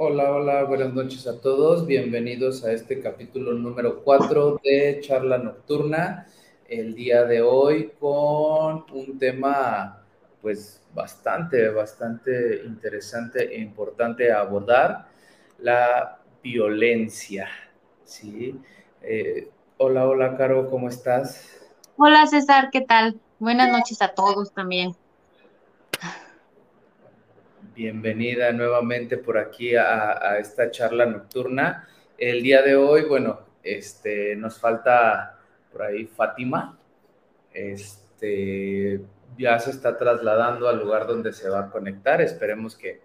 Hola, hola, buenas noches a todos. Bienvenidos a este capítulo número 4 de Charla Nocturna. El día de hoy con un tema pues bastante, bastante interesante e importante a abordar, la violencia. ¿sí? Eh, hola, hola, Caro, ¿cómo estás? Hola, César, ¿qué tal? Buenas noches a todos también. Bienvenida nuevamente por aquí a, esta charla nocturna. El día de hoy, bueno, este, nos falta por ahí Fátima. Este, ya se está trasladando al lugar donde se va a conectar. Esperemos que,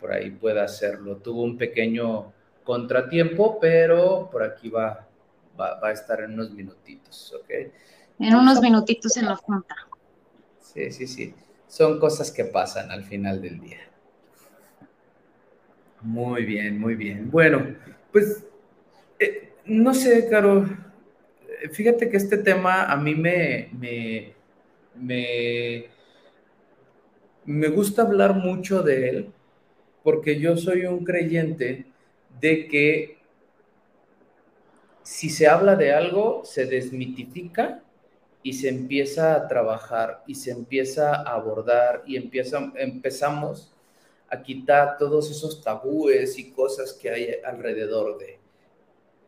por ahí pueda hacerlo. Tuvo un pequeño contratiempo, pero por aquí va, va, a estar en unos minutitos, ¿ok? En unos minutitos en la junta. Sí, sí, sí son cosas que pasan al final del día. Muy bien, muy bien. Bueno, pues eh, no sé, Caro, fíjate que este tema a mí me, me, me, me gusta hablar mucho de él porque yo soy un creyente de que si se habla de algo, se desmitifica y se empieza a trabajar y se empieza a abordar y empieza, empezamos a quitar todos esos tabúes y cosas que hay alrededor de.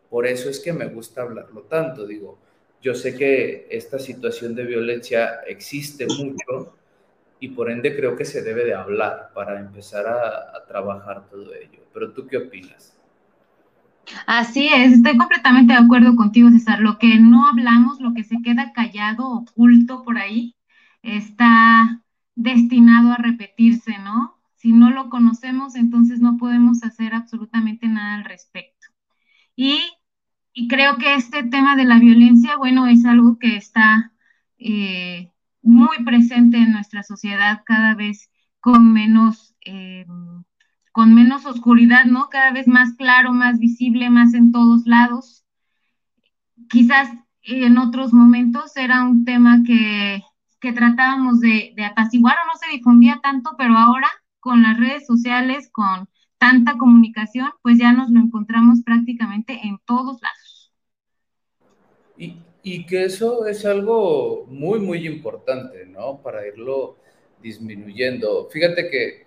Por eso es que me gusta hablarlo tanto, digo, yo sé que esta situación de violencia existe mucho y por ende creo que se debe de hablar para empezar a, a trabajar todo ello. Pero tú qué opinas? Así es, estoy completamente de acuerdo contigo, César. Lo que no hablamos, lo que se queda callado, oculto por ahí, está destinado a repetirse, ¿no? Si no lo conocemos, entonces no podemos hacer absolutamente nada al respecto. Y, creo que este tema de la violencia, bueno, es algo que está eh, muy presente en nuestra sociedad cada vez con menos... Eh, con menos oscuridad, ¿no? Cada vez más claro, más visible, más en todos lados. Quizás en otros momentos era un tema que, tratábamos de, de apaciguar o no se difundía tanto, pero ahora con las redes sociales, con tanta comunicación, pues ya nos lo encontramos prácticamente en todos lados. Y, y, que eso es algo muy, muy importante, ¿no? Para irlo disminuyendo. Fíjate que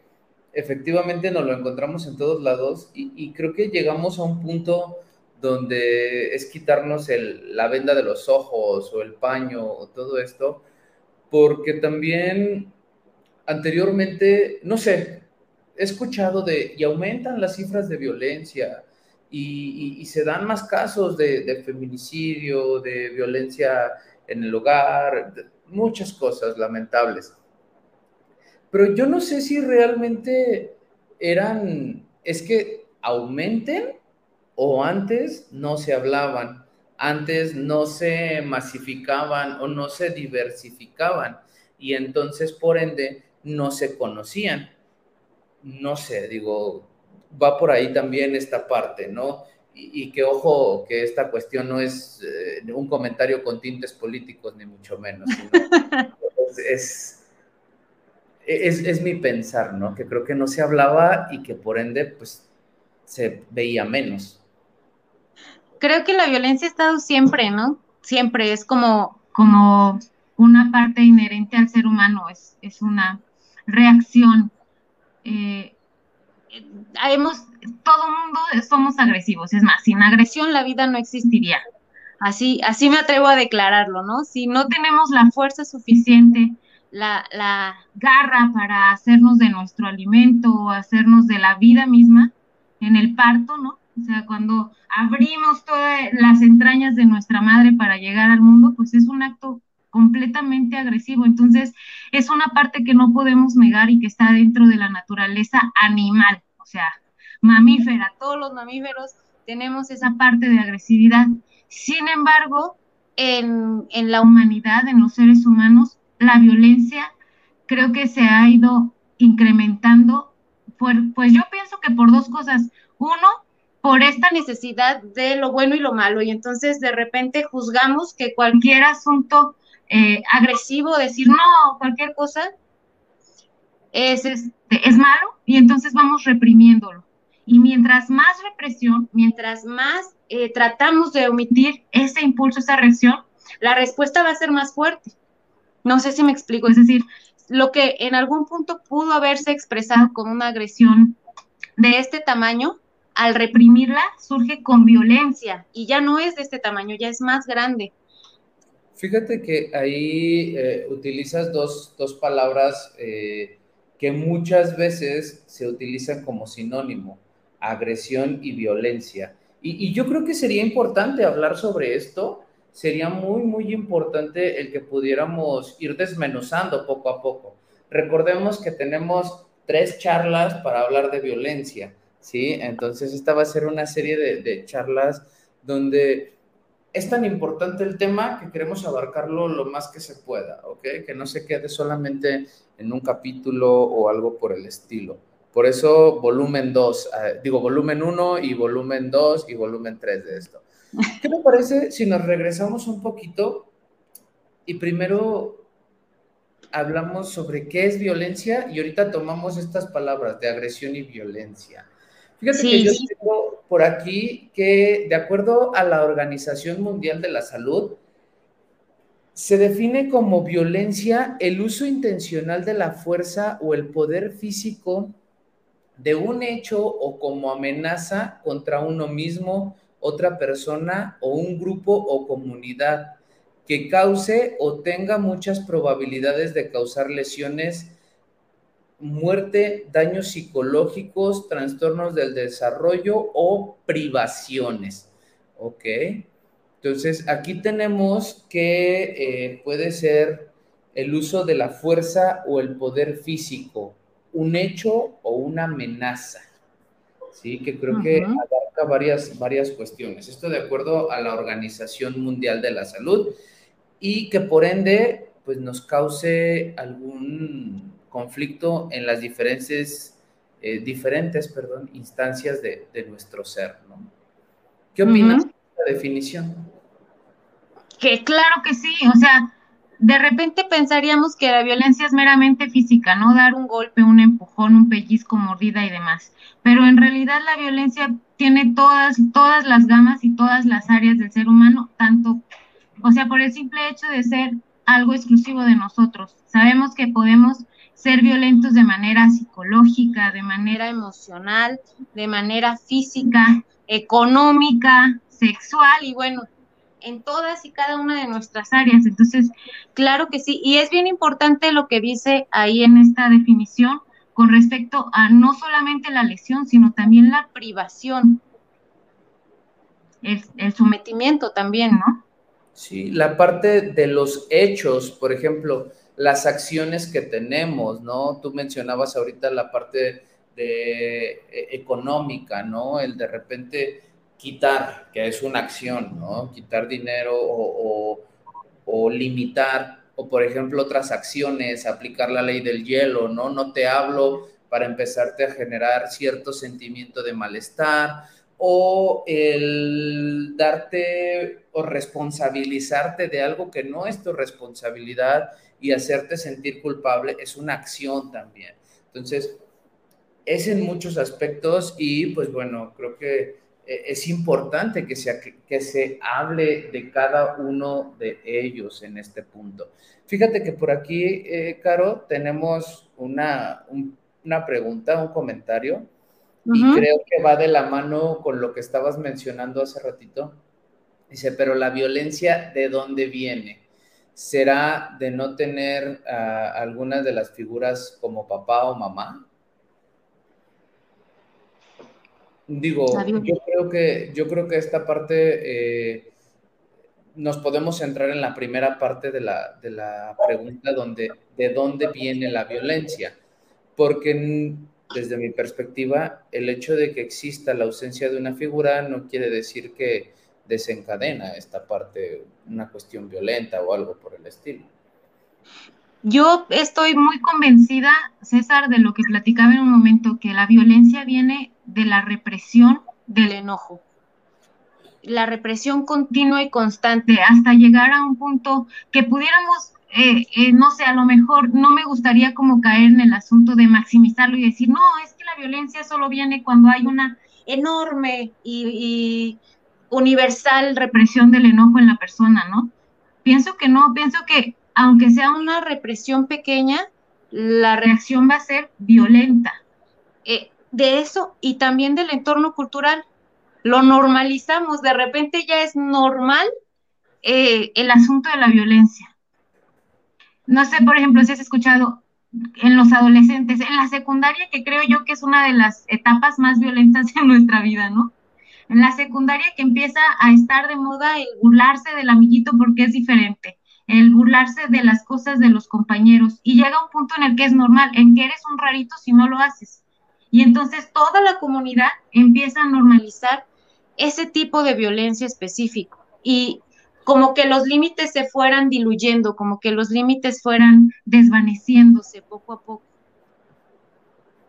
efectivamente nos lo encontramos en todos lados y, creo que llegamos a un punto donde es quitarnos la venda de los ojos o el paño o todo esto, porque también anteriormente, no sé, he escuchado de, y aumentan las cifras de violencia y, se dan más casos de, feminicidio, de violencia en el hogar, muchas cosas lamentables pero yo no sé si realmente eran, es que aumenten o antes no se hablaban, antes no se masificaban o no se diversificaban y entonces por ende no se conocían. No sé, digo, va por ahí también esta parte, ¿no? Y, que ojo, que esta cuestión no es eh, un comentario con tintes políticos, ni mucho menos. es es, mi pensar, ¿no? Que creo que no se hablaba y que por ende, pues, se veía menos. Creo que la violencia ha estado siempre, ¿no? Siempre es como, como una parte inherente al ser humano, es, es una reacción. Eh, hemos, todo mundo somos agresivos, es más, sin agresión la vida no existiría. Así, así me atrevo a declararlo, ¿no? Si no tenemos la fuerza suficiente la, garra para hacernos de nuestro alimento o hacernos de la vida misma en el parto, ¿no? O sea, cuando abrimos todas las entrañas de nuestra madre para llegar al mundo, pues es un acto completamente agresivo. Entonces, es una parte que no podemos negar y que está dentro de la naturaleza animal, o sea, mamífera. Todos los mamíferos tenemos esa parte de agresividad. Sin embargo, en, en la humanidad, en los seres humanos, la violencia creo que se ha ido incrementando, pues yo pienso que por dos cosas. Uno, por esta necesidad de lo bueno y lo malo, y entonces de repente juzgamos que cualquier asunto eh, agresivo, decir no, cualquier cosa, es, este, es malo, y entonces vamos reprimiéndolo. Y mientras más represión, mientras más eh, tratamos de omitir ese impulso, esa reacción, la respuesta va a ser más fuerte. No sé si me explico, es decir, lo que en algún punto pudo haberse expresado como una agresión de este tamaño, al reprimirla surge con violencia y ya no es de este tamaño, ya es más grande. Fíjate que ahí eh, utilizas dos, dos palabras eh, que muchas veces se utilizan como sinónimo, agresión y violencia. Y, y, yo creo que sería importante hablar sobre esto, sería muy, muy importante el que pudiéramos ir desmenuzando poco a poco. Recordemos que tenemos tres charlas para hablar de violencia, ¿sí? Entonces esta va a ser una serie de, de charlas donde es tan importante el tema que queremos abarcarlo lo más que se pueda, ¿ok? Que no se quede solamente en un capítulo o algo por el estilo. Por eso volumen 2, eh, digo volumen 1 y volumen 2 y volumen 3 de esto. ¿Qué me parece si nos regresamos un poquito y primero hablamos sobre qué es violencia y ahorita tomamos estas palabras de agresión y violencia? Fíjate que yo tengo por aquí que, de acuerdo a la Organización Mundial de la Salud, se define como violencia el uso intencional de la fuerza o el poder físico de un hecho o como amenaza contra uno mismo, otra persona o un grupo o comunidad que cause o tenga muchas probabilidades de causar lesiones muerte, daños psicológicos, trastornos del desarrollo o privaciones. ¿Ok? Entonces, aquí tenemos que eh, puede ser el uso de la fuerza o el poder físico, un hecho o una amenaza. Sí, que creo que abarca varias, varias cuestiones. Esto de acuerdo a la Organización Mundial de la Salud y que por ende, pues nos cause algún conflicto en las diferentes, eh, diferentes perdón, instancias de, de, nuestro ser. ¿no? ¿Qué opinas de la definición? Que claro que sí, o sea, de repente pensaríamos que la violencia es meramente física, ¿no? Dar un golpe, un empujón, un pellizco, mordida y demás. Pero en realidad la violencia tiene todas, todas las gamas y todas las áreas del ser humano, tanto, o sea, por el simple hecho de ser algo exclusivo de nosotros. Sabemos que podemos ser violentos de manera psicológica, de manera emocional, de manera física, económica, sexual y bueno, en todas y cada una de nuestras áreas. Entonces, claro que sí. Y es bien importante lo que dice ahí en esta definición con respecto a no solamente la lesión, sino también la privación, el, sometimiento también, ¿no? Sí, la parte de los hechos, por ejemplo, las acciones que tenemos, ¿no? Tú mencionabas ahorita la parte de, e, económica, ¿no? El de repente quitar, que es una acción, ¿no? Quitar dinero o, limitar, o por ejemplo otras acciones, aplicar la ley del hielo, ¿no? No te hablo para empezarte a generar cierto sentimiento de malestar o el darte o responsabilizarte de algo que no es tu responsabilidad y hacerte sentir culpable es una acción también. Entonces, es en muchos aspectos y pues bueno, creo que es importante que se, que se hable de cada uno de ellos en este punto. Fíjate que por aquí, eh, Caro, tenemos una, una pregunta, un comentario, y creo que va de la mano con lo que estabas mencionando hace ratito. Dice, pero la violencia, ¿de dónde viene? será de no tener uh, algunas de las figuras como papá o mamá? Digo, yo creo que, yo creo que esta parte eh, nos podemos centrar en la primera parte de la, de la pregunta donde de dónde viene la violencia, porque desde mi perspectiva, el hecho de que exista la ausencia de una figura no quiere decir que desencadena esta parte, una cuestión violenta o algo por el estilo. Yo estoy muy convencida, César, de lo que platicaba en un momento, que la violencia viene de la represión del enojo. La represión continua y constante hasta llegar a un punto que pudiéramos, eh, eh, no sé, a lo mejor no me gustaría como caer en el asunto de maximizarlo y decir, no, es que la violencia solo viene cuando hay una enorme y, universal represión del enojo en la persona, ¿no? Pienso que no, pienso que aunque sea una represión pequeña, la reacción va a ser violenta. Eh, de eso y también del entorno cultural. Lo normalizamos, de repente ya es normal eh, el asunto de la violencia. No sé, por ejemplo, si has escuchado en los adolescentes, en la secundaria, que creo yo que es una de las etapas más violentas en nuestra vida, ¿no? En la secundaria que empieza a estar de moda el burlarse del amiguito porque es diferente, el burlarse de las cosas de los compañeros y llega un punto en el que es normal, en que eres un rarito si no lo haces. Y entonces toda la comunidad empieza a normalizar ese tipo de violencia específico. Y como que los límites se fueran diluyendo, como que los límites fueran desvaneciéndose poco a poco.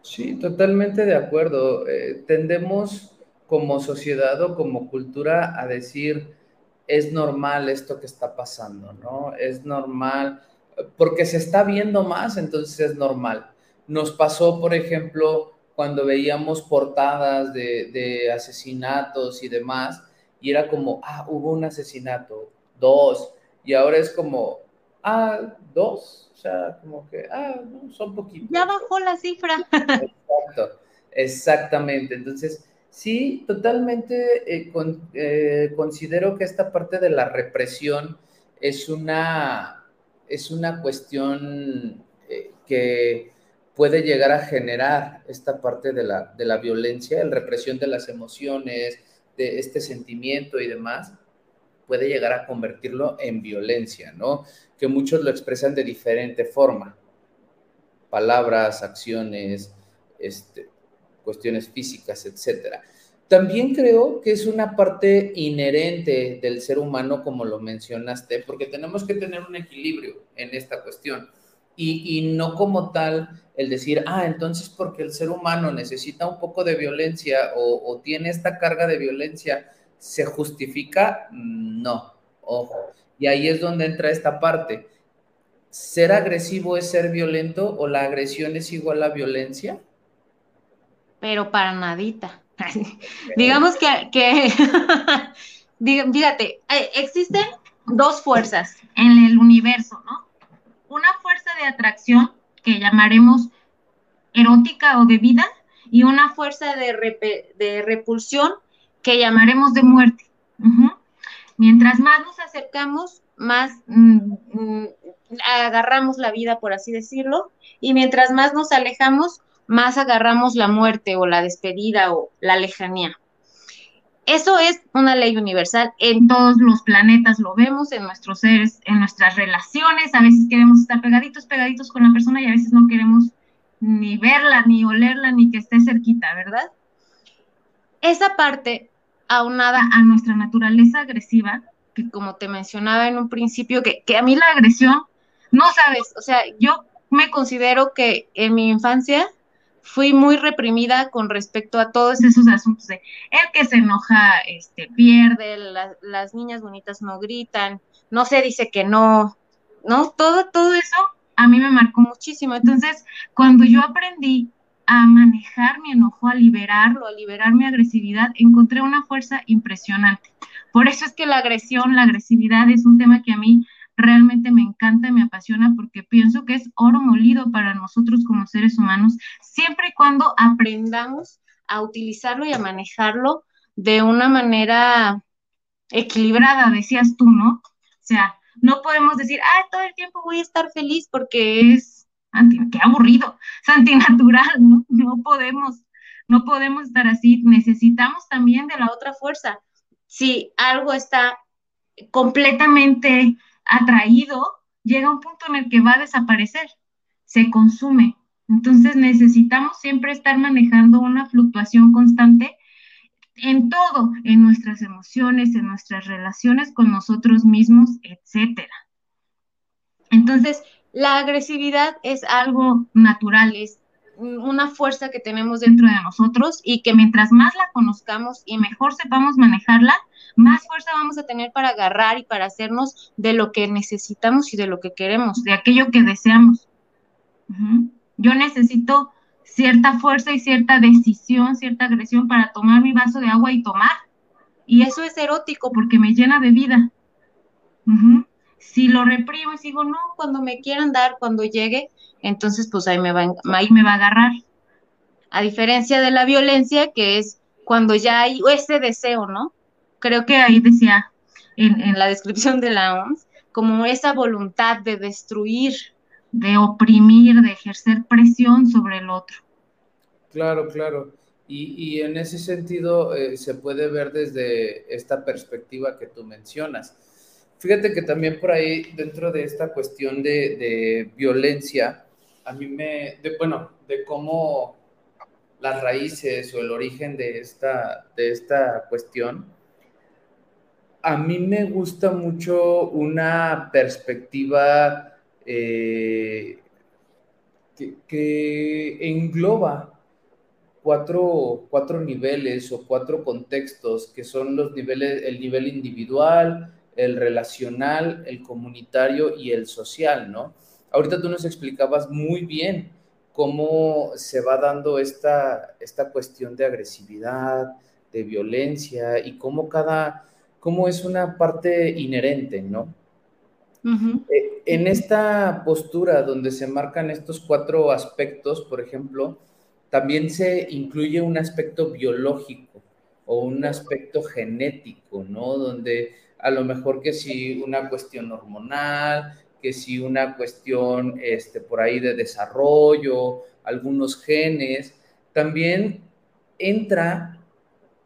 Sí, totalmente de acuerdo. Eh, tendemos como sociedad o como cultura a decir, es normal esto que está pasando, ¿no? Es normal, porque se está viendo más, entonces es normal. Nos pasó, por ejemplo, cuando veíamos portadas de, de asesinatos y demás, y era como, ah, hubo un asesinato, dos, y ahora es como, ah, dos, o sea, como que, ah, no, son poquitos. Ya bajó la cifra. Exacto, exactamente. Entonces, sí, totalmente eh, eh, considero que esta parte de la represión es una, es una cuestión eh, que puede llegar a generar esta parte de la, de la violencia, la represión de las emociones, de este sentimiento y demás, puede llegar a convertirlo en violencia, ¿no? Que muchos lo expresan de diferente forma. Palabras, acciones, este, cuestiones físicas, etcétera. También creo que es una parte inherente del ser humano, como lo mencionaste, porque tenemos que tener un equilibrio en esta cuestión. Y, y, no como tal el decir, ah, entonces porque el ser humano necesita un poco de violencia o, o tiene esta carga de violencia, ¿Se justifica? No, ojo. Y ahí es donde entra esta parte. ¿Ser agresivo es ser violento o la agresión es igual a violencia? Pero para nadita. Digamos que, que fíjate, eh, existen dos fuerzas en el universo, ¿no? Una fuerza de atracción que llamaremos erótica o de vida y una fuerza de, repulsión que llamaremos de muerte. Mientras más nos acercamos, más mm, mm, agarramos la vida, por así decirlo, y mientras más nos alejamos, más agarramos la muerte o la despedida o la lejanía. Eso es una ley universal. En todos los planetas lo vemos, en nuestros seres, en nuestras relaciones. A veces queremos estar pegaditos, pegaditos con la persona y a veces no queremos ni verla, ni olerla, ni que esté cerquita, ¿verdad? Esa parte aunada a nuestra naturaleza agresiva, que como te mencionaba en un principio, que, a mí la agresión, no sabes, o sea, yo me considero que en mi infancia fui muy reprimida con respecto a todos esos asuntos de el que se enoja, este, pierde, las niñas bonitas no gritan, no se dice que no, ¿no? Todo, todo eso a mí me marcó muchísimo. Entonces, cuando yo aprendí a manejar mi enojo, a liberarlo, a liberar mi agresividad, encontré una fuerza impresionante. Por eso es que la agresión, la agresividad es un tema que a mí realmente me encanta y me apasiona porque pienso que es oro molido para nosotros como seres humanos, siempre y cuando aprendamos a utilizarlo y a manejarlo de una manera equilibrada, decías tú, ¿no? O sea, no podemos decir, ah, todo el tiempo voy a estar feliz porque es qué aburrido, es antinatural, ¿no? No podemos, no podemos estar así, necesitamos también de la otra fuerza. Si algo está completamente atraído, llega un punto en el que va a desaparecer, se consume. Entonces necesitamos siempre estar manejando una fluctuación constante en todo, en nuestras emociones, en nuestras relaciones con nosotros mismos, etcétera. Entonces, la agresividad es algo natural, es una fuerza que tenemos dentro de nosotros y que mientras más la conozcamos y mejor sepamos manejarla, más fuerza vamos a tener para agarrar y para hacernos de lo que necesitamos y de lo que queremos, de aquello que deseamos. Yo necesito cierta fuerza y cierta decisión, cierta agresión para tomar mi vaso de agua y tomar. Y eso es erótico porque me llena de vida. Si lo reprimo y sigo, no, cuando me quieran dar, cuando llegue, entonces pues ahí me va, ahí me va a agarrar. A diferencia de la violencia, que es cuando ya hay ese deseo, ¿no? Creo que ahí decía en, en la descripción de la OMS, como esa voluntad de destruir, de oprimir, de ejercer presión sobre el otro. Claro, claro. Y, en ese sentido eh, se puede ver desde esta perspectiva que tú mencionas. Fíjate que también por ahí, dentro de esta cuestión de, violencia, a mí me, de, bueno, de cómo las raíces o el origen de esta, de esta cuestión, a mí me gusta mucho una perspectiva eh, que, engloba cuatro, cuatro, niveles o cuatro contextos, que son los niveles, el nivel individual, el relacional, el comunitario y el social, ¿no? Ahorita tú nos explicabas muy bien cómo se va dando esta, esta cuestión de agresividad, de violencia y cómo cada, cómo es una parte inherente, ¿no? Eh, en esta postura donde se marcan estos cuatro aspectos, por ejemplo, también se incluye un aspecto biológico o un aspecto genético, ¿no? Donde a lo mejor que si una cuestión hormonal, que si una cuestión este, por ahí de desarrollo, algunos genes, también entra,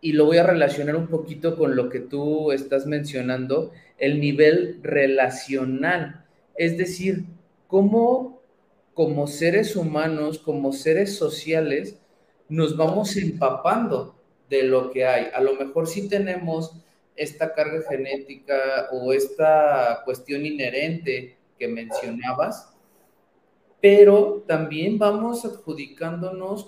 y lo voy a relacionar un poquito con lo que tú estás mencionando, el nivel relacional, es decir, cómo como seres humanos, como seres sociales, nos vamos empapando de lo que hay. A lo mejor sí tenemos esta carga genética o esta cuestión inherente que mencionabas, pero también vamos adjudicándonos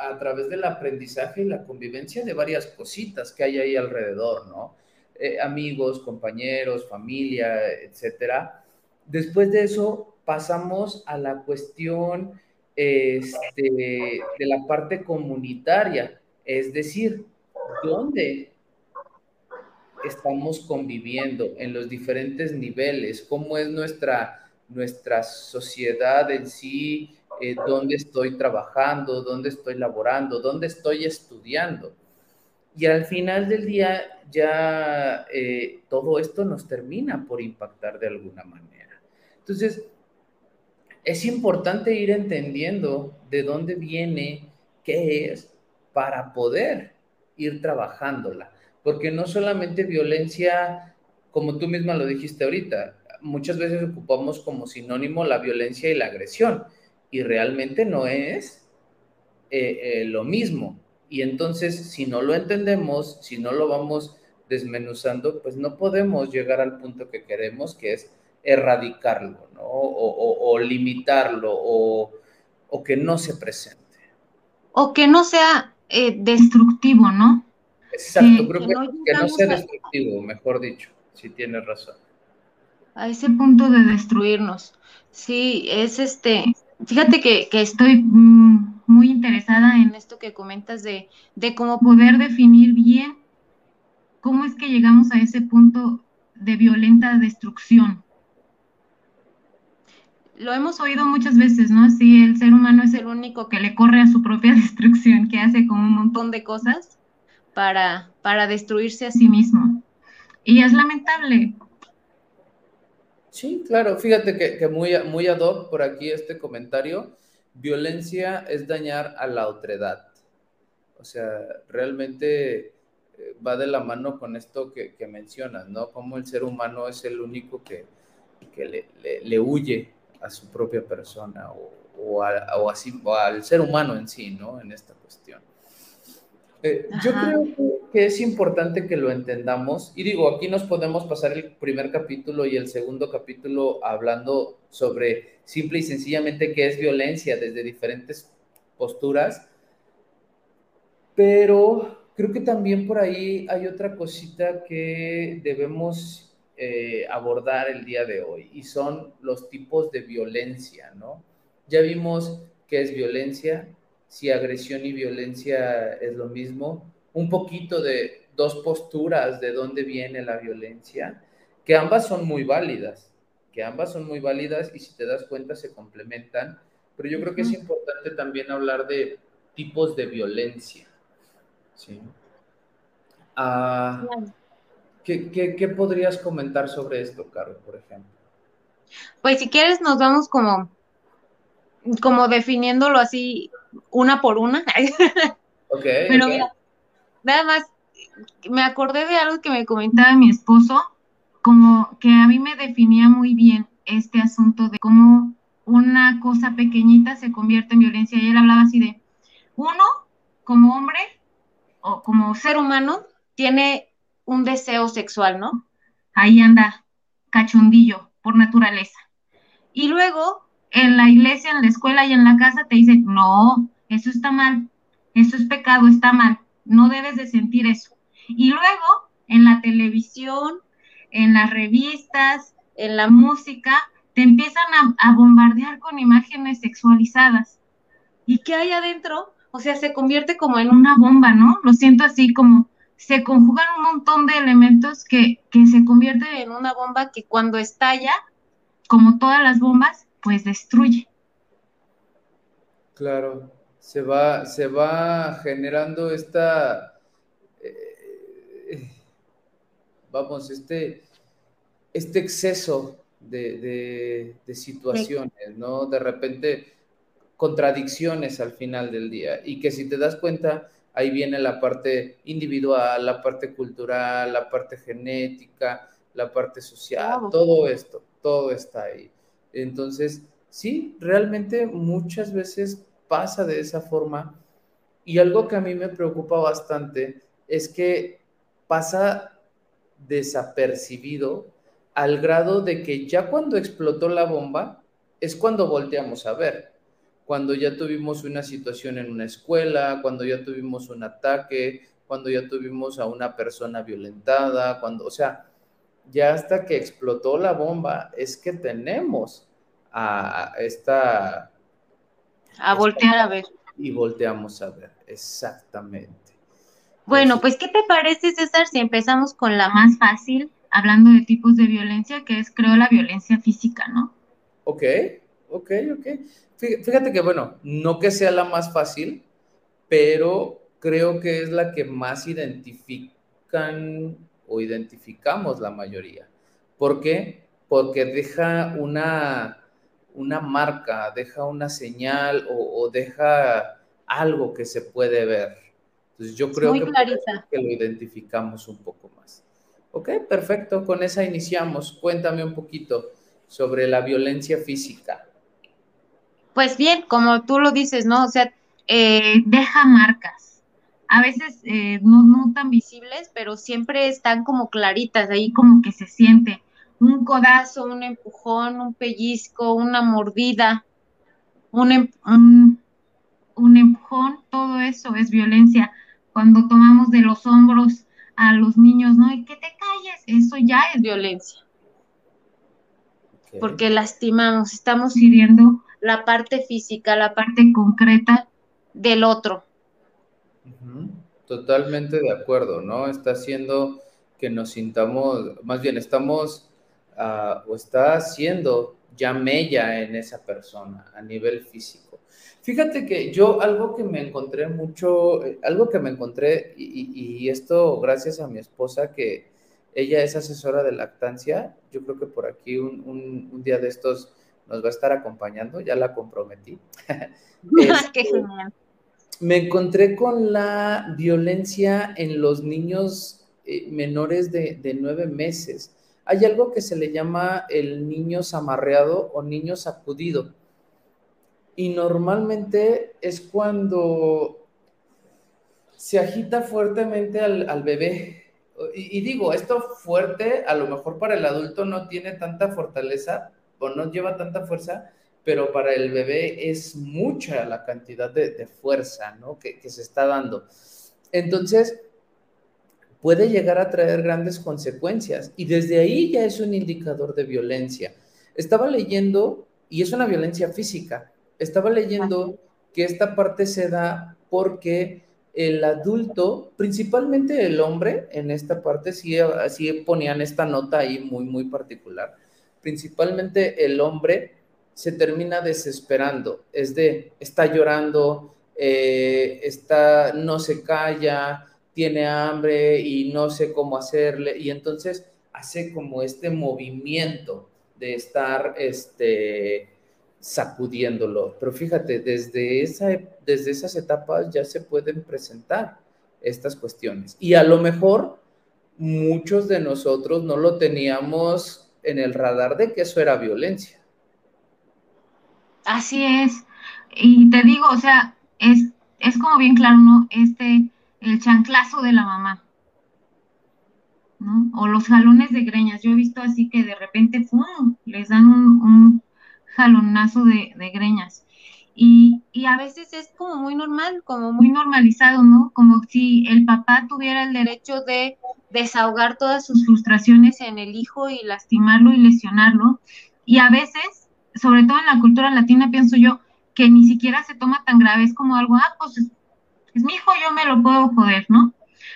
a través del aprendizaje y la convivencia de varias cositas que hay ahí alrededor, ¿no? Eh, amigos, compañeros, familia, etcétera. Después de eso pasamos a la cuestión este, de la parte comunitaria, es decir, ¿dónde estamos conviviendo en los diferentes niveles, cómo es nuestra, nuestra sociedad en sí, eh, dónde estoy trabajando, dónde estoy laborando, dónde estoy estudiando. Y al final del día ya eh, todo esto nos termina por impactar de alguna manera. Entonces, es importante ir entendiendo de dónde viene, qué es, para poder ir trabajándola porque no solamente violencia, como tú misma lo dijiste ahorita, muchas veces ocupamos como sinónimo la violencia y la agresión, y realmente no es eh, eh, lo mismo. Y entonces, si no lo entendemos, si no lo vamos desmenuzando, pues no podemos llegar al punto que queremos, que es erradicarlo, ¿no? O, limitarlo, o, que no se presente. O que no sea eh, destructivo, ¿no? Exacto, creo que, no, sea destructivo, mejor dicho, si tienes razón. A ese punto de destruirnos. Sí, es este, fíjate que, estoy mm, muy interesada en esto que comentas de, de cómo poder definir bien cómo es que llegamos a ese punto de violenta destrucción. Lo hemos oído muchas veces, ¿no? Si el ser humano es el único que le corre a su propia destrucción, que hace como un montón de cosas para, para destruirse a sí mismo. Y es lamentable. Sí, claro, fíjate que, muy, muy ad hoc por aquí este comentario. Violencia es dañar a la otredad. O sea, realmente eh, va de la mano con esto que, mencionas, ¿no? Como el ser humano es el único que, le, huye a su propia persona o, o, o, así, o al ser humano en sí, ¿no? En esta cuestión. Eh, yo creo que, es importante que lo entendamos. Y digo, aquí nos podemos pasar el primer capítulo y el segundo capítulo hablando sobre simple y sencillamente qué es violencia desde diferentes posturas. Pero creo que también por ahí hay otra cosita que debemos eh, abordar el día de hoy y son los tipos de violencia, ¿no? Ya vimos qué es violencia, si agresión y violencia es lo mismo, un poquito de dos posturas de dónde viene la violencia, que ambas son muy válidas, que ambas son muy válidas y si te das cuenta se complementan, pero yo creo que es importante también hablar de tipos de violencia. ¿sí? Ah, ¿qué, podrías comentar sobre esto, Caro, por ejemplo? Pues si quieres nos vamos como, como definiéndolo así una por una. Ok. Pero mira, nada más me acordé de algo que me comentaba mi esposo, como que a mí me definía muy bien este asunto de cómo una cosa pequeñita se convierte en violencia. Y él hablaba así de, uno, como hombre o como ser humano, tiene un deseo sexual, ¿no? Ahí anda, cachondillo, por naturaleza. Y luego, en la iglesia, en la escuela y en la casa te dicen, no, eso está mal, eso es pecado, está mal, no debes de sentir eso. Y luego, en la televisión, en las revistas, en la música, te empiezan a, bombardear con imágenes sexualizadas. ¿Y qué hay adentro? O sea, se convierte como en una bomba, ¿no? Lo siento así como se conjugan un montón de elementos que, que se convierten en una bomba que cuando estalla, como todas las bombas, pues destruye. Claro, se va, se va generando esta, eh, vamos, este, este exceso de, situaciones, ¿no? De repente contradicciones al final del día y que si te das cuenta, ahí viene la parte individual, la parte cultural, la parte genética, la parte social, todo esto, todo está ahí. Entonces, sí, realmente muchas veces pasa de esa forma. Y algo que a mí me preocupa bastante es que pasa desapercibido al grado de que ya cuando explotó la bomba es cuando volteamos a ver, cuando ya tuvimos una situación en una escuela, cuando ya tuvimos un ataque, cuando ya tuvimos a una persona violentada, cuando, o sea, ya hasta que explotó la bomba es que tenemos a esta... A voltear a ver. Y volteamos a ver, exactamente. Bueno, pues, ¿qué te parece, César, si empezamos con la más fácil? hablando de tipos de violencia, que es creo la violencia física, ¿no? Ok, ok, ok. Fíjate que, bueno, no que sea la más fácil, pero creo que es la que más identifican o identificamos la mayoría. ¿Por qué? Porque deja una, una marca, deja una señal o, deja algo que se puede ver. Entonces yo creo que, que lo identificamos un poco más. Ok, perfecto. Con esa iniciamos. Cuéntame un poquito sobre la violencia física. Pues bien, como tú lo dices, ¿no? O sea, eh, deja marcas. A veces eh, no, no tan visibles, pero siempre están como claritas, ahí como que se siente un codazo, un empujón, un pellizco, una mordida, un, em, un, un empujón, todo eso es violencia. Cuando tomamos de los hombros a los niños, ¿no? Y que te calles, eso ya es violencia. Porque lastimamos, estamos hiriendo la parte física, la parte concreta del otro. Totalmente de acuerdo, ¿no? Está haciendo que nos sintamos, más bien estamos, uh, o está haciendo ya mella en esa persona a nivel físico. Fíjate que yo algo que me encontré mucho, eh, algo que me encontré, y, esto gracias a mi esposa, que ella es asesora de lactancia, yo creo que por aquí un, día de estos nos va a estar acompañando, ya la comprometí. Qué genial. Me encontré con la violencia en los niños eh, menores de, nueve meses. Hay algo que se le llama el niño zamarreado o niño sacudido y normalmente es cuando se agita fuertemente al, bebé. Y, digo, esto fuerte, a lo mejor para el adulto no tiene tanta fortaleza o no lleva tanta fuerza, pero para el bebé es mucha la cantidad de, fuerza ¿no? que, que se está dando. Entonces, puede llegar a traer grandes consecuencias y desde ahí ya es un indicador de violencia. Estaba leyendo, y es una violencia física, estaba leyendo que esta parte se da porque el adulto, principalmente el hombre, en esta parte sí, así ponían esta nota ahí muy, muy particular, principalmente el hombre se termina desesperando, es de, está llorando, eh, está, no se calla, tiene hambre y no sé cómo hacerle, y entonces hace como este movimiento de estar, este, sacudiéndolo. Pero fíjate, desde, esa, desde esas etapas ya se pueden presentar estas cuestiones. Y a lo mejor muchos de nosotros no lo teníamos en el radar de que eso era violencia. Así es. Y te digo, o sea, es, es como bien claro, ¿no? Este, el chanclazo de la mamá. ¿no? O los jalones de greñas. Yo he visto así que de repente, ¡pum! les dan un jalonazo de, greñas. Y, a veces es como muy normal, como muy normalizado, ¿no? Como si el papá tuviera el derecho de desahogar todas sus frustraciones en el hijo y lastimarlo y lesionarlo. Y a veces, sobre todo en la cultura latina, pienso yo, que ni siquiera se toma tan grave, es como algo, ah, pues es, mi hijo, yo me lo puedo joder, ¿no?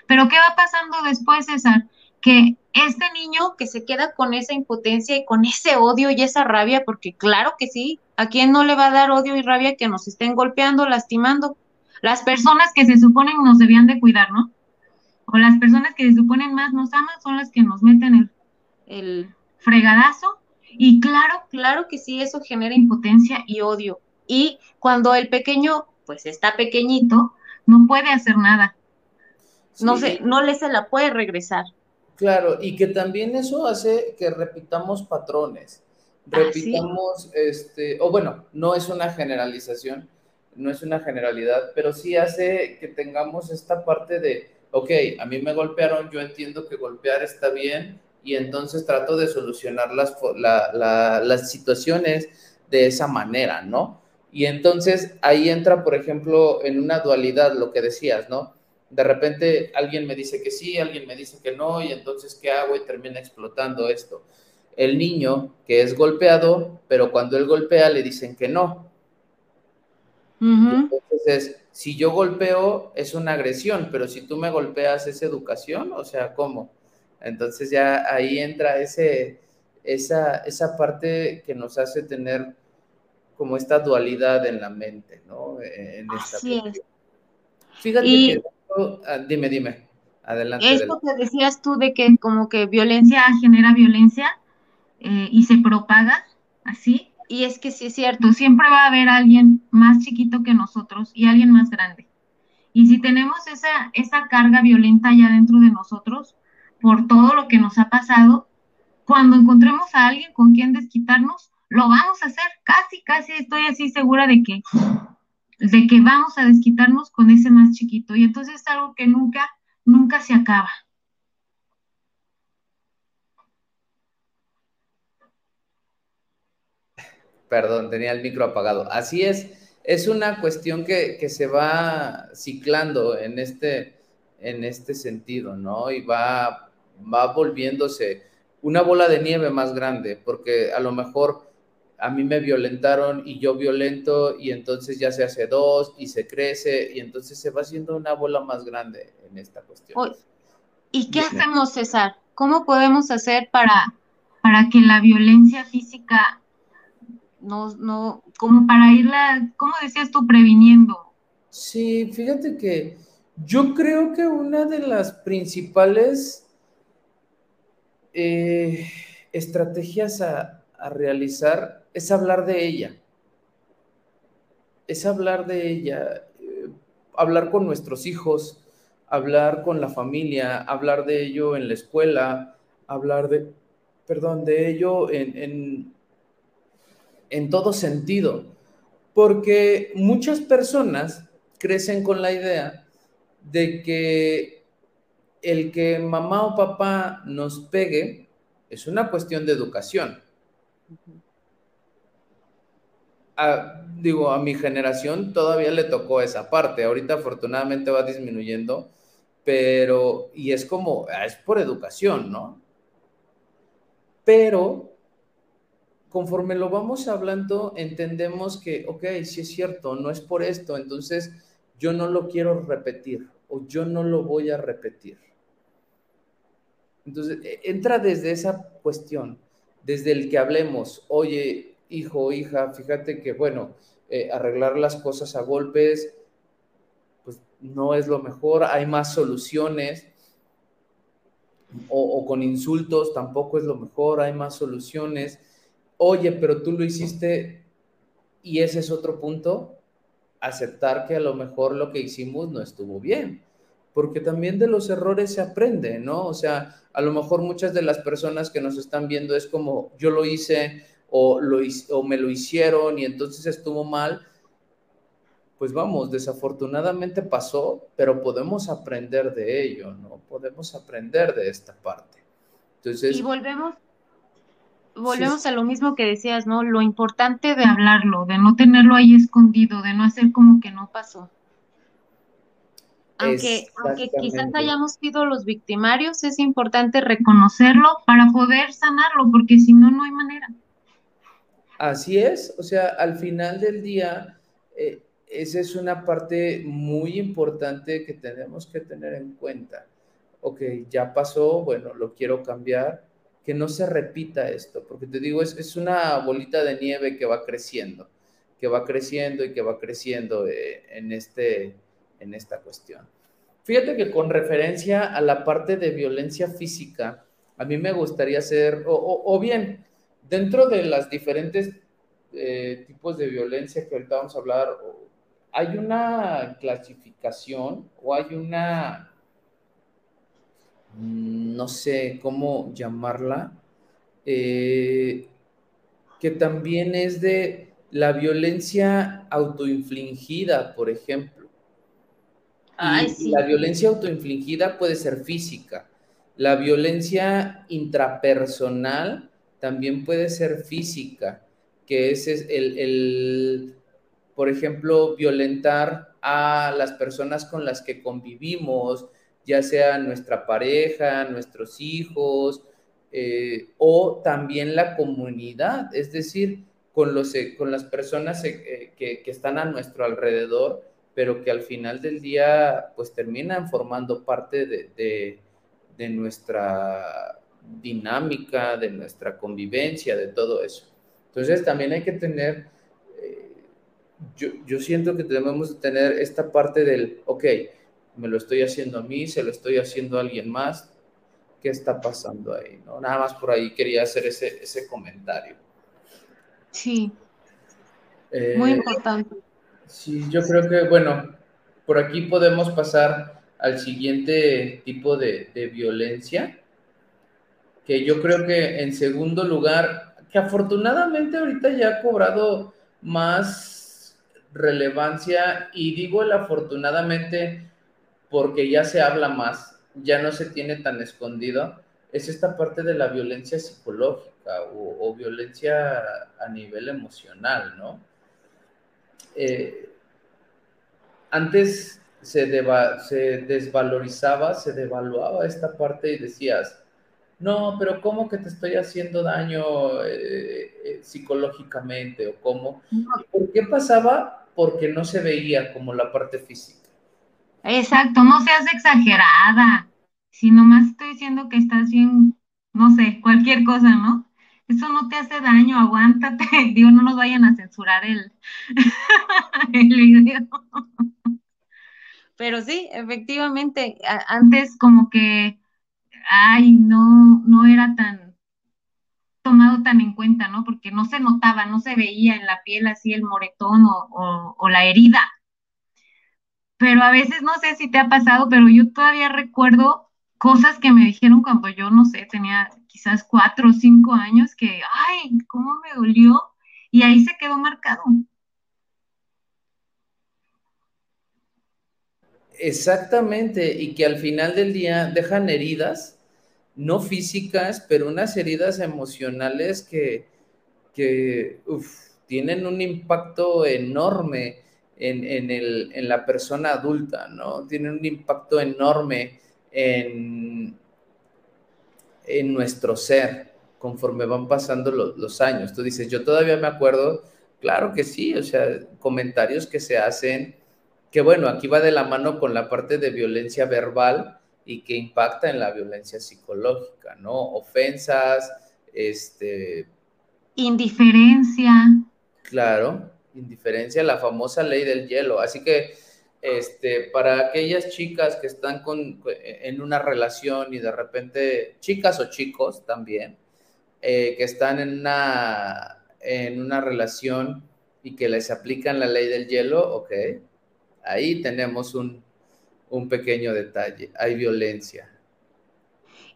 Pero ¿qué va pasando después, César? Que este niño que se queda con esa impotencia y con ese odio y esa rabia, porque claro que sí, ¿a quién no le va a dar odio y rabia que nos estén golpeando, lastimando? Las personas que se suponen nos debían de cuidar, ¿no? O las personas que se suponen más nos aman son las que nos meten el, el fregadazo. Y claro, claro que sí, eso genera impotencia y odio. Y cuando el pequeño, pues está pequeñito, no puede hacer nada. No, se, no le se la puede regresar. Claro, y que también eso hace que repitamos patrones, ah, repitamos, este, o bueno, no es una generalización, no es una generalidad, pero sí hace que tengamos esta parte de, ok, a mí me golpearon, yo entiendo que golpear está bien y entonces trato de solucionar las, las situaciones de esa manera, ¿no? Y entonces ahí entra, por ejemplo, en una dualidad lo que decías, ¿no? de repente alguien me dice que sí, alguien me dice que no, y entonces, ¿qué hago? Y termina explotando esto. El niño que es golpeado, pero cuando él golpea le dicen que no. Entonces, si yo golpeo es una agresión, pero si tú me golpeas es educación, o sea, ¿cómo? Entonces ya ahí entra ese, esa, esa parte que nos hace tener como esta dualidad en la mente, ¿no? En esta Así es. Fíjate que Ah, dime, dime. Adelante. Esto que decías tú de que como que violencia genera violencia eh, y se propaga así. Y es que sí es cierto, siempre va a haber alguien más chiquito que nosotros y alguien más grande. Y si tenemos esa, esa carga violenta ya dentro de nosotros, por todo lo que nos ha pasado, cuando encontremos a alguien con quien desquitarnos, lo vamos a hacer. Casi, casi estoy así segura de que de que vamos a desquitarnos con ese más chiquito. Y entonces es algo que nunca, nunca se acaba. Perdón, tenía el micro apagado. Así es, es una cuestión que, que se va ciclando en este, en este sentido, ¿no? Y va, va volviéndose una bola de nieve más grande, porque a lo mejor a mí me violentaron y yo violento y entonces ya se hace dos y se crece y entonces se va haciendo una bola más grande en esta cuestión. ¿Y qué hacemos, César? ¿Cómo podemos hacer para, para que la violencia física no, no, como para irla, ¿cómo decías tú, previniendo? Sí, fíjate que yo creo que una de las principales eh, estrategias a, a realizar es hablar de ella. Es hablar de ella, eh, hablar con nuestros hijos, hablar con la familia, hablar de ello en la escuela, hablar de, perdón, de ello en, en, en todo sentido. Porque muchas personas crecen con la idea de que el que mamá o papá nos pegue es una cuestión de educación digo, a mi generación todavía le tocó esa parte. Ahorita afortunadamente va disminuyendo, pero, y es como, ah, es por educación, ¿no? Pero conforme lo vamos hablando, entendemos que, ok, sí es cierto, no es por esto, entonces yo no lo quiero repetir o yo no lo voy a repetir. Entonces, e, entra desde esa cuestión, desde el que hablemos, oye, hijo, hija, fíjate que, bueno, eh, arreglar las cosas a golpes, pues no es lo mejor, hay más soluciones, o, o con insultos tampoco es lo mejor, hay más soluciones. Oye, pero tú lo hiciste y ese es otro punto, aceptar que a lo mejor lo que hicimos no estuvo bien porque también de los errores se aprende, ¿no? O sea, a lo mejor muchas de las personas que nos están viendo es como yo lo hice o, lo, o me lo hicieron y entonces estuvo mal. Pues vamos, desafortunadamente pasó, pero podemos aprender de ello, ¿no? Podemos aprender de esta parte. Entonces, y volvemos, volvemos a lo mismo que decías, ¿no? Lo importante de hablarlo, de no tenerlo ahí escondido, de no hacer como que no pasó. Aunque, aunque quizás hayamos sido los victimarios, es importante reconocerlo para poder sanarlo, porque si no, no hay manera. Así es, o sea, al final del día, eh, esa es una parte muy importante que tenemos que tener en cuenta. Ok, ya pasó, bueno, lo quiero cambiar, que no se repita esto, porque te digo, es, es una bolita de nieve que va creciendo, que va creciendo y que va creciendo eh, en este en esta cuestión. Fíjate que con referencia a la parte de violencia física, a mí me gustaría hacer, o, bien, dentro de las diferentes eh, tipos de violencia que ahorita vamos a hablar, hay una clasificación o hay una, mm, no sé cómo llamarla, eh, que también es de la violencia autoinfligida, por ejemplo. La violencia autoinfligida puede ser física. La violencia intrapersonal también puede ser física, que es el, el, por ejemplo, violentar a las personas con las que convivimos, ya sea nuestra pareja, nuestros hijos, eh, o también la comunidad, es decir, con, los, con las personas eh, que, que están a nuestro alrededor pero que al final del día pues terminan formando parte de, nuestra dinámica, de nuestra convivencia, de todo eso. Entonces también hay que tener, eh, yo, siento que debemos tener esta parte del, ok, me lo estoy haciendo a mí, se lo estoy haciendo a alguien más, ¿qué está pasando ahí? ¿no? Nada más por ahí quería hacer ese, ese comentario. Sí. Muy eh, importante. Sí, yo creo que, bueno, por aquí podemos pasar al siguiente tipo de, violencia, que yo creo que en segundo lugar, que afortunadamente ahorita ya ha cobrado más relevancia y digo el afortunadamente porque ya se habla más, ya no se tiene tan escondido, es esta parte de la violencia psicológica o, violencia a nivel emocional, ¿no? Eh, antes se, se desvalorizaba, se devaluaba esta parte y decías, no, pero ¿cómo que te estoy haciendo daño eh, eh, psicológicamente o cómo? ¿Por qué pasaba? Porque no se veía como la parte física. Exacto, no seas exagerada. Si nomás estoy diciendo que estás bien, no sé, cualquier cosa, ¿no? Eso no te hace daño, aguántate. Digo, no nos vayan a censurar el, el video. Pero sí, efectivamente, antes como que, ay, no, no era tan tomado tan en cuenta, ¿no? Porque no se notaba, no se veía en la piel así el moretón o, o la herida. Pero a veces, no sé si te ha pasado, pero yo todavía recuerdo cosas que me dijeron cuando yo, no sé, tenía quizás cuatro o cinco años, que, ay, cómo me dolió, y ahí se quedó marcado. Exactamente, y que al final del día dejan heridas, no físicas, pero unas heridas emocionales que, que tienen un impacto enorme en, en, el, en la persona adulta, ¿no? Tienen un impacto enorme en, en nuestro ser conforme van pasando los años. Tú dices, yo todavía me acuerdo, claro que sí, o sea, comentarios que se hacen, que bueno, aquí va de la mano con la parte de violencia verbal y que impacta en la violencia psicológica, ¿no? Ofensas, este... Indiferencia. Claro, indiferencia, la famosa ley del hielo. Así que, este, para aquellas chicas que están con, en una relación y de repente, chicas o chicos también, eh, que están en una, en una relación y que les aplican la ley del hielo, ok, ahí tenemos un, un pequeño detalle, hay violencia.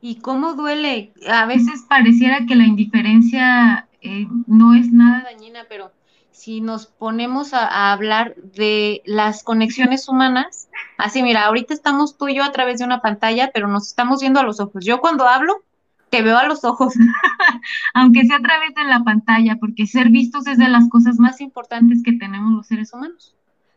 ¿Y cómo duele? A veces pareciera que la indiferencia eh, no es nada dañina, pero si nos ponemos a, hablar de las conexiones humanas, así mira, ahorita estamos tú y yo a través de una pantalla, pero nos estamos viendo a los ojos. Yo cuando hablo, te veo a los ojos, aunque sea a través de la pantalla, porque ser vistos es de las cosas más importantes que tenemos los seres humanos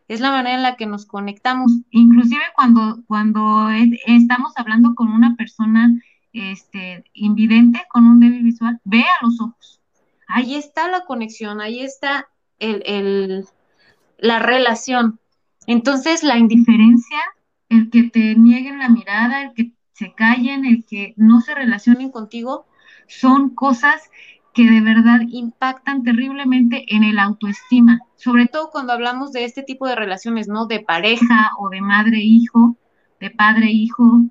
es la manera en la que nos conectamos, inclusive cuando, cuando estamos hablando con una persona este, invidente, con un débil visual, ve a los ojos. Ahí está la conexión, ahí está el, la relación. Entonces, la indiferencia, el que te nieguen la mirada, el que se callen, el que no se relacionen contigo, son cosas que de verdad impactan terriblemente en el autoestima, sobre todo cuando hablamos de este tipo de relaciones, ¿no? De pareja o de madre-hijo, de padre-hijo,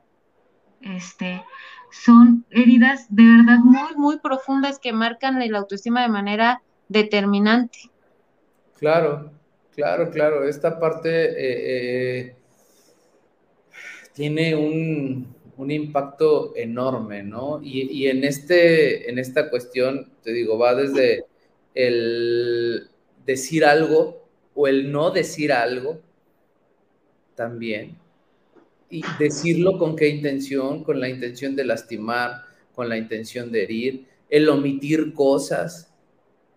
este, son heridas de verdad muy, muy profundas que marcan el autoestima de manera determinante. Claro, claro, claro. Esta parte eh, eh, tiene un, un impacto enorme, ¿no? Y, en, este, en esta cuestión, te digo, va desde el decir algo o el no decir algo también. Y decirlo con qué intención, con la intención de lastimar, con la intención de herir, el omitir cosas.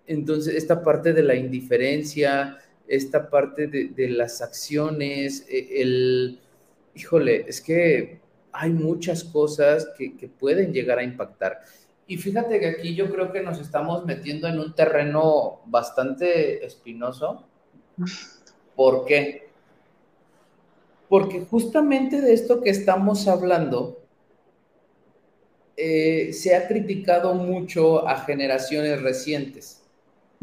Entonces, esta parte de la indiferencia, esta parte de, las acciones, e, el, híjole, es que hay muchas cosas que, pueden llegar a impactar. Y fíjate que aquí yo creo que nos estamos metiendo en un terreno bastante espinoso. ¿Por qué? Porque justamente de esto que estamos hablando, eh, se ha criticado mucho a generaciones recientes.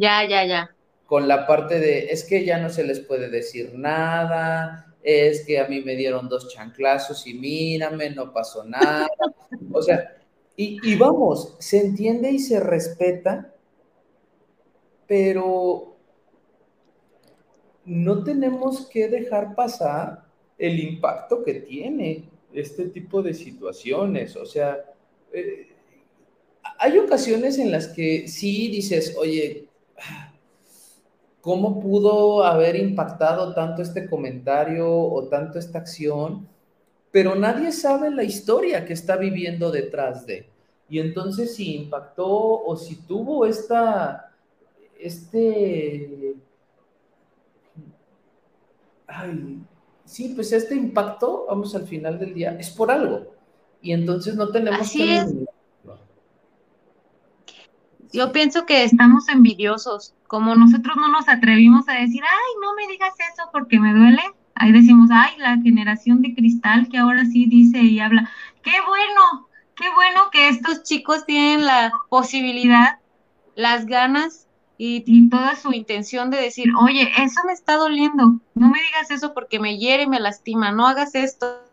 Ya, ya, ya. Con la parte de, es que ya no se les puede decir nada, es que a mí me dieron dos chanclazos y mírame, no pasó nada. O sea, y, vamos, se entiende y se respeta, pero no tenemos que dejar pasar el impacto que tiene este tipo de situaciones. O sea, eh, hay ocasiones en las que sí dices, oye, ¿Cómo pudo haber impactado tanto este comentario o tanto esta acción? Pero nadie sabe la historia que está viviendo detrás de. Y entonces si impactó o si tuvo esta, este, ay, sí, pues este impacto, vamos al final del día, es por algo. Y entonces no tenemos que... Yo pienso que estamos envidiosos. Como nosotros no nos atrevimos a decir, ay, no me digas eso porque me duele, ahí decimos, ay, la generación de cristal que ahora sí dice y habla. Qué bueno, qué bueno que estos chicos tienen la posibilidad, las ganas y, y, toda su intención de decir, oye, eso me está doliendo, no me digas eso porque me hiere y me lastima, no hagas esto.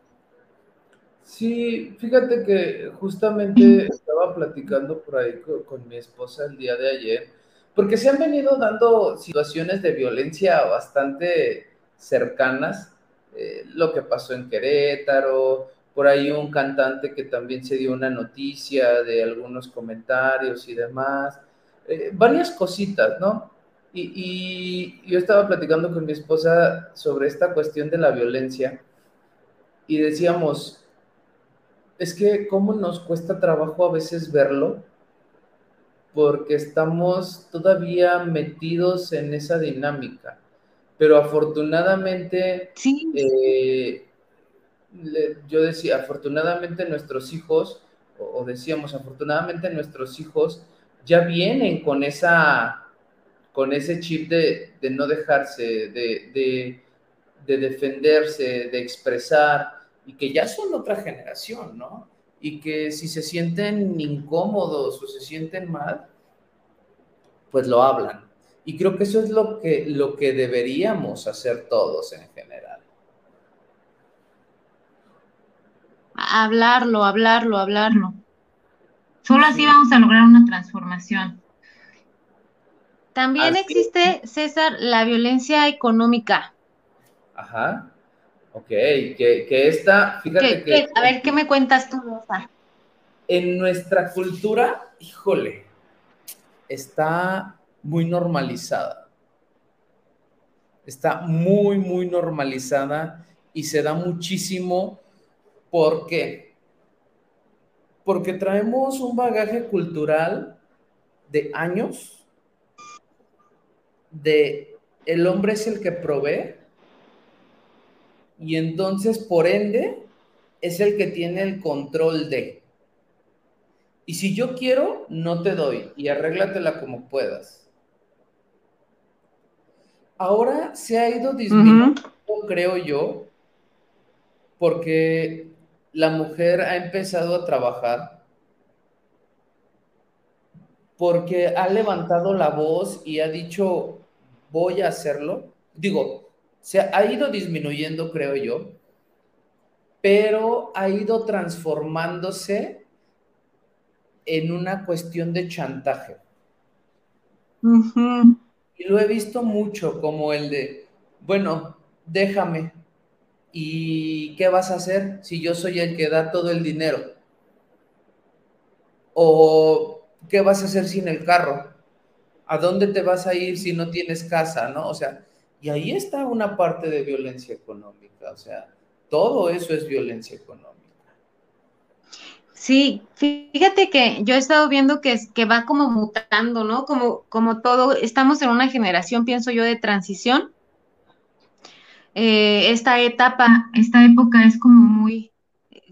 Sí, fíjate que justamente estaba platicando por ahí con, mi esposa el día de ayer, porque se han venido dando situaciones de violencia bastante cercanas, eh, lo que pasó en Querétaro, por ahí un cantante que también se dio una noticia de algunos comentarios y demás, eh, varias cositas, ¿no? y yo estaba platicando con mi esposa sobre esta cuestión de la violencia y decíamos, es que cómo nos cuesta trabajo a veces verlo, porque estamos todavía metidos en esa dinámica. Pero afortunadamente, eh, yo decía, afortunadamente nuestros hijos o, decíamos, afortunadamente nuestros hijos ya vienen con esa con ese chip de, no dejarse, de, de, defenderse, de expresar, y que ya son otra generación, ¿no? Y que si se sienten incómodos o se sienten mal, pues lo hablan. Y creo que eso es lo que, lo que deberíamos hacer todos en general. Hablarlo, hablarlo, hablarlo. Solo así vamos a lograr una transformación. También existe, César, la violencia económica. Ajá. Ok, que, que esta, fíjate que... a ver, ¿qué me cuentas tú, Rosa? En nuestra cultura, híjole, está muy normalizada. Está muy, muy normalizada y se da muchísimo. ¿Por qué? Porque traemos un bagaje cultural de años de el hombre es el que provee y entonces por ende es el que tiene el control de. Y si yo quiero, no te doy y arréglatela como puedas. Ahora se ha ido disminuyendo, creo yo, porque la mujer ha empezado a trabajar, porque ha levantado la voz y ha dicho, voy a hacerlo. Digo, se ha ido disminuyendo, creo yo, pero ha ido transformándose en una cuestión de chantaje. Y lo he visto mucho, como el de, bueno, déjame. ¿Y qué vas a hacer si yo soy el que da todo el dinero? ¿O qué vas a hacer sin el carro? ¿A dónde te vas a ir si no tienes casa? ¿No? O sea, y ahí está una parte de violencia económica. O sea, todo eso es violencia económica. Sí, fíjate que yo he estado viendo que, que va como mutando, ¿no? Como, como todo, estamos en una generación, pienso yo, de transición. Eh, esta etapa, esta época es como muy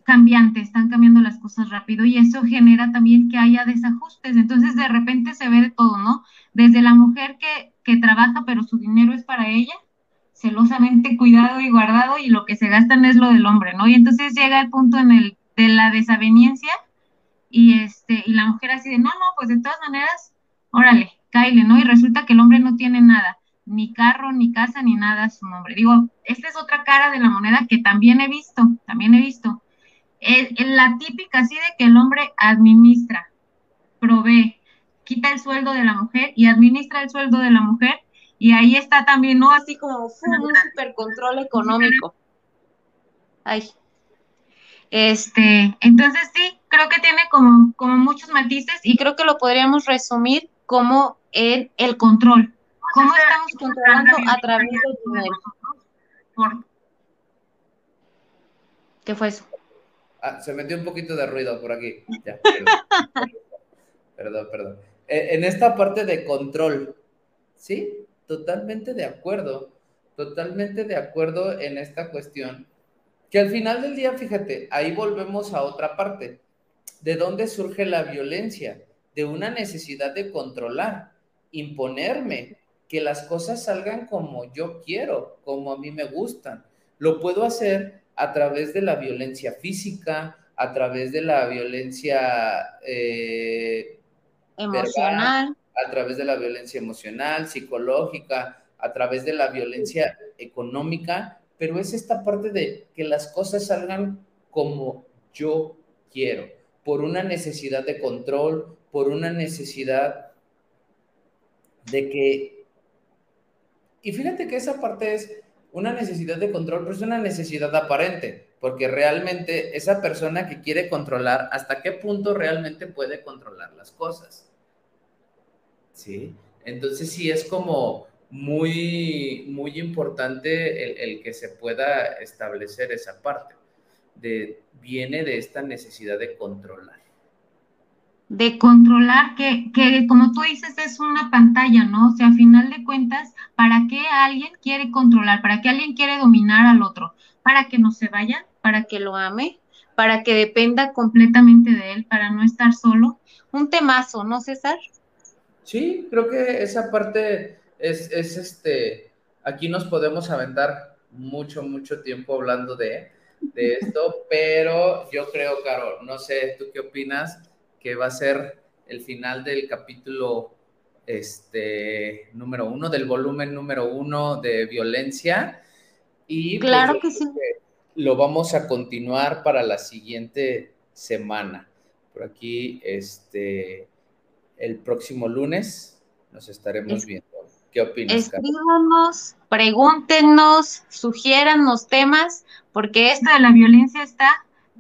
cambiante, están cambiando las cosas rápido y eso genera también que haya desajustes. Entonces, de repente se ve de todo, ¿no? Desde la mujer que, que trabaja, pero su dinero es para ella, celosamente cuidado y guardado, y lo que se gastan es lo del hombre, ¿no? Y entonces llega el punto en el de la desaveniencia y este y la mujer así de, no, no, pues de todas maneras, órale, caile, ¿no? Y resulta que el hombre no tiene nada, ni carro, ni casa, ni nada a su nombre. Digo, esta es otra cara de la moneda que también he visto, también he visto. La típica así de que el hombre administra, provee, quita el sueldo de la mujer y administra el sueldo de la mujer y ahí está también, ¿no? Así como un super control económico. Ay. Este, entonces sí, creo que tiene como, como muchos matices y creo que lo podríamos resumir como el, el control. ¿Cómo estamos controlando a través del dinero? ¿Qué fue eso? Ah, se metió un poquito de ruido por aquí. Ya, perdón, perdón. En esta parte de control, ¿sí? Totalmente de acuerdo, totalmente de acuerdo en esta cuestión que al final del día, fíjate, ahí volvemos a otra parte. ¿De dónde surge la violencia? De una necesidad de controlar, imponerme, que las cosas salgan como yo quiero, como a mí me gustan. Lo puedo hacer a través de la violencia física, a través de la violencia eh, emocional, a través de la violencia emocional, psicológica, a través de la violencia económica pero es esta parte de que las cosas salgan como yo quiero, por una necesidad de control, por una necesidad de que... Y fíjate que esa parte es una necesidad de control, pero es una necesidad aparente, porque realmente esa persona que quiere controlar, ¿hasta qué punto realmente puede controlar las cosas? ¿Sí? Entonces sí es como muy, muy importante el, que se pueda establecer esa parte. De, viene de esta necesidad de controlar. De controlar, que, que como tú dices, es una pantalla, ¿no? O sea, a final de cuentas, ¿para qué alguien quiere controlar? ¿Para qué alguien quiere dominar al otro? ¿Para que no se vaya? ¿Para que lo ame? para que dependa completamente de él, para no estar solo. Un temazo, ¿no, César? Sí, creo que esa parte es, es este, aquí nos podemos aventar mucho, mucho tiempo hablando de, de esto, pero yo creo, Caro, no sé, ¿tú qué opinas? Que va a ser el final del capítulo este, número uno, del volumen número uno de violencia. Y pues, claro que sí. lo vamos a continuar para la siguiente semana. Por aquí, este, el próximo lunes nos estaremos viendo. ¿Qué opinas? Escríbanos, pregúntenos, sugiérannos temas, porque esto de la violencia está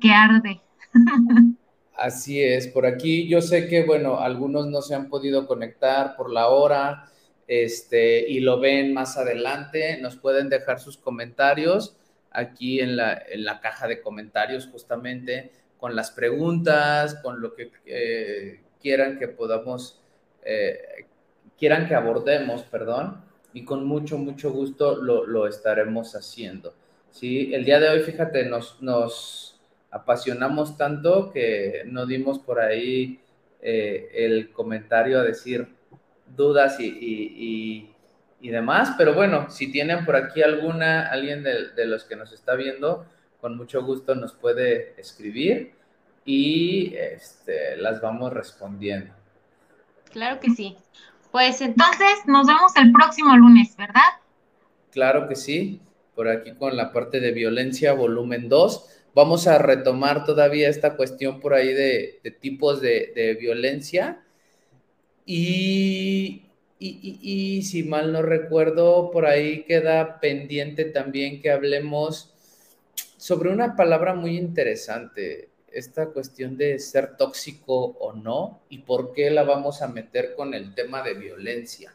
que arde. Así es, por aquí yo sé que, bueno, algunos no se han podido conectar por la hora este, y lo ven más adelante. Nos pueden dejar sus comentarios aquí en la, en la caja de comentarios justamente con las preguntas, con lo que eh, quieran que podamos, eh, quieran que abordemos, perdón, y con mucho, mucho gusto lo, lo estaremos haciendo. ¿sí? El día de hoy, fíjate, nos... nos apasionamos tanto que no dimos por ahí eh, el comentario a decir dudas y, demás, pero bueno, si tienen por aquí alguna, alguien de, los que nos está viendo, con mucho gusto nos puede escribir y este, las vamos respondiendo. Claro que sí. Pues entonces nos vemos el próximo lunes, ¿verdad? Claro que sí, por aquí con la parte de violencia, volumen 2 vamos a retomar todavía esta cuestión por ahí de, tipos de, violencia. Y, y, si mal no recuerdo, por ahí queda pendiente también que hablemos sobre una palabra muy interesante, esta cuestión de ser tóxico o no y por qué la vamos a meter con el tema de violencia.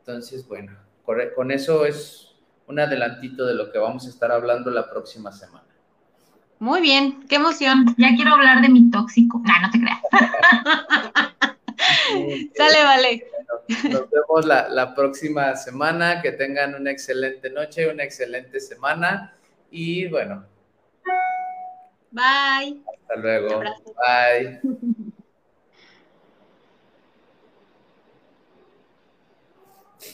Entonces, bueno, con eso es un adelantito de lo que vamos a estar hablando la próxima semana. Muy bien, qué emoción. Ya quiero hablar de mi tóxico. No, no te creas. Sale, vale. nos vemos la, la, próxima semana. Que tengan una excelente noche, una excelente semana. Y bueno. Bye. Hasta luego. Bye.